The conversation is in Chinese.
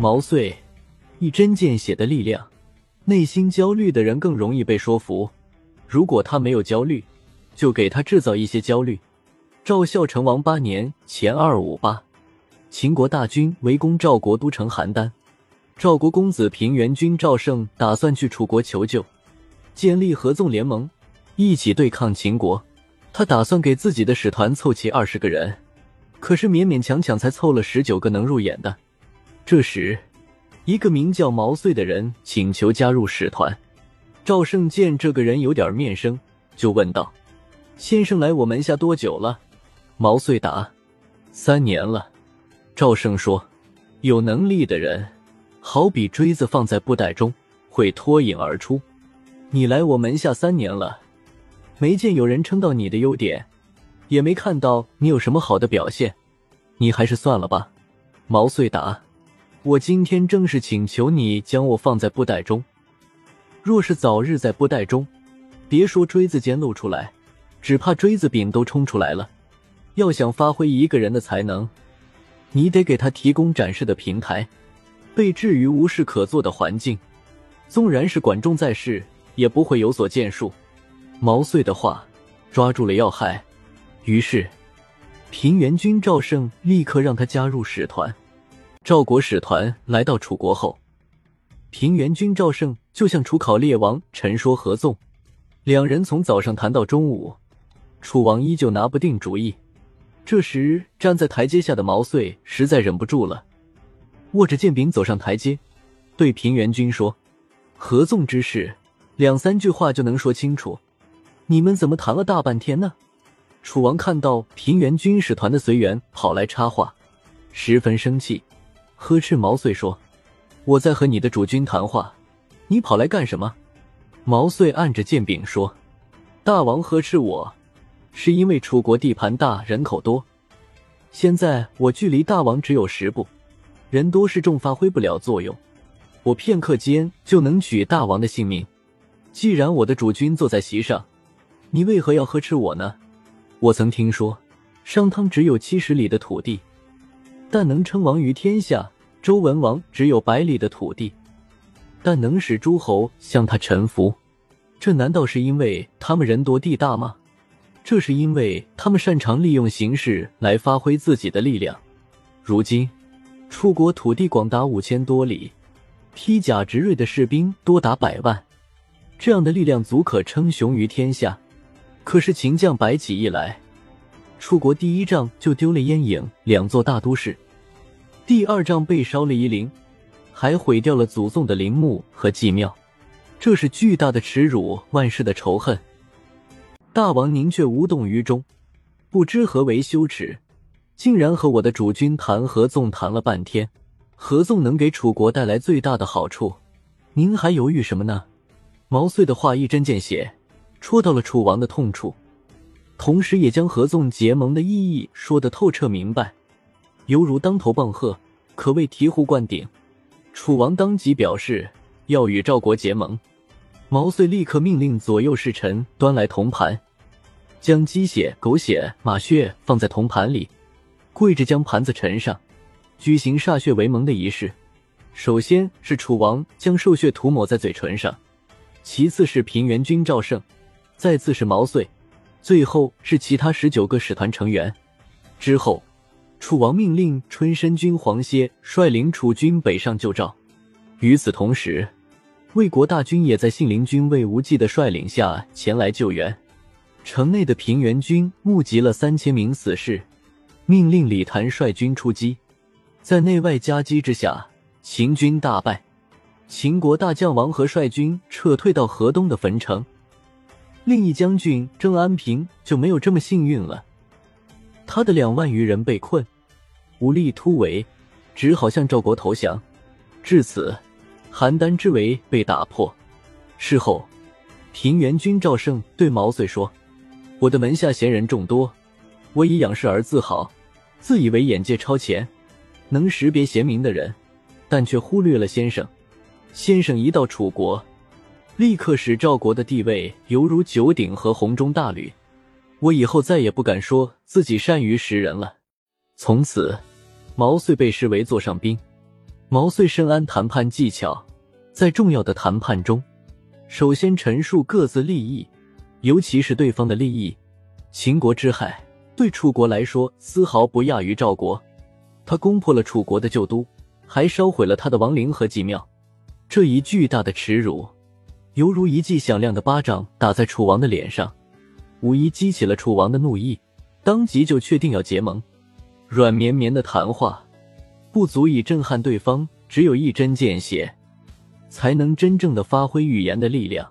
毛遂一针见血的力量，内心焦虑的人更容易被说服。如果他没有焦虑，就给他制造一些焦虑。赵孝成王八年前二五八，秦国大军围攻赵国都城邯郸，赵国公子平原君赵胜打算去楚国求救，建立合纵联盟，一起对抗秦国。他打算给自己的使团凑齐二十个人，可是勉勉强强才凑了十九个能入眼的。这时，一个名叫毛遂的人请求加入使团。赵胜见这个人有点面生，就问道：“先生来我门下多久了？”毛遂答：“三年了。”赵胜说：“有能力的人，好比锥子放在布袋中，会脱颖而出。你来我门下三年了。”没见有人称道你的优点，也没看到你有什么好的表现，你还是算了吧。毛遂答：“我今天正是请求你将我放在布袋中。若是早日在布袋中，别说锥子尖露出来，只怕锥子柄都冲出来了。要想发挥一个人的才能，你得给他提供展示的平台，被置于无事可做的环境。纵然是管仲在世，也不会有所建树。”毛遂的话抓住了要害，于是平原君赵胜立刻让他加入使团。赵国使团来到楚国后，平原君赵胜就向楚考烈王陈说合纵，两人从早上谈到中午，楚王依旧拿不定主意。这时站在台阶下的毛遂实在忍不住了，握着剑柄走上台阶，对平原君说：“合纵之事，两三句话就能说清楚。”你们怎么谈了大半天呢？楚王看到平原军使团的随员跑来插话，十分生气，呵斥毛遂说：“我在和你的主君谈话，你跑来干什么？”毛遂按着剑柄说：“大王呵斥我，是因为楚国地盘大，人口多。现在我距离大王只有十步，人多势众，发挥不了作用。我片刻间就能取大王的性命。既然我的主君坐在席上。”你为何要呵斥我呢？我曾听说，商汤只有七十里的土地，但能称王于天下；周文王只有百里的土地，但能使诸侯向他臣服。这难道是因为他们人多地大吗？这是因为他们擅长利用形势来发挥自己的力量。如今，楚国土地广达五千多里，披甲执锐的士兵多达百万，这样的力量足可称雄于天下。可是秦将白起一来，楚国第一仗就丢了燕郢两座大都市，第二仗被烧了夷陵，还毁掉了祖宗的陵墓和祭庙，这是巨大的耻辱，万世的仇恨。大王您却无动于衷，不知何为羞耻，竟然和我的主君谈合纵，谈了半天，合纵能给楚国带来最大的好处，您还犹豫什么呢？毛遂的话一针见血。戳到了楚王的痛处，同时也将合纵结盟的意义说得透彻明白，犹如当头棒喝，可谓醍醐灌顶。楚王当即表示要与赵国结盟，毛遂立刻命令左右侍臣端来铜盘，将鸡血、狗血、马血放在铜盘里，跪着将盘子呈上，举行歃血为盟的仪式。首先是楚王将兽血涂抹在嘴唇上，其次是平原君赵胜。再次是毛遂，最后是其他十九个使团成员。之后，楚王命令春申君黄歇率领楚军北上救赵。与此同时，魏国大军也在信陵君魏无忌的率领下前来救援。城内的平原军募集了三千名死士，命令李谭率军出击。在内外夹击之下，秦军大败。秦国大将王和率军撤退到河东的汾城。另一将军郑安平就没有这么幸运了，他的两万余人被困，无力突围，只好向赵国投降。至此，邯郸之围被打破。事后，平原君赵胜对毛遂说：“我的门下贤人众多，我以仰视而自豪，自以为眼界超前，能识别贤明的人，但却忽略了先生。先生一到楚国。”立刻使赵国的地位犹如九鼎和红中大吕，我以后再也不敢说自己善于识人了。从此，毛遂被视为座上宾。毛遂深谙谈判技巧，在重要的谈判中，首先陈述各自利益，尤其是对方的利益。秦国之害对楚国来说丝毫不亚于赵国，他攻破了楚国的旧都，还烧毁了他的王陵和祭庙。这一巨大的耻辱，犹如一记响亮的巴掌打在楚王的脸上，无疑激起了楚王的怒意，当即就确定要结盟。软绵绵的谈话。不足以震撼对方，只有一针见血，才能真正的发挥语言的力量。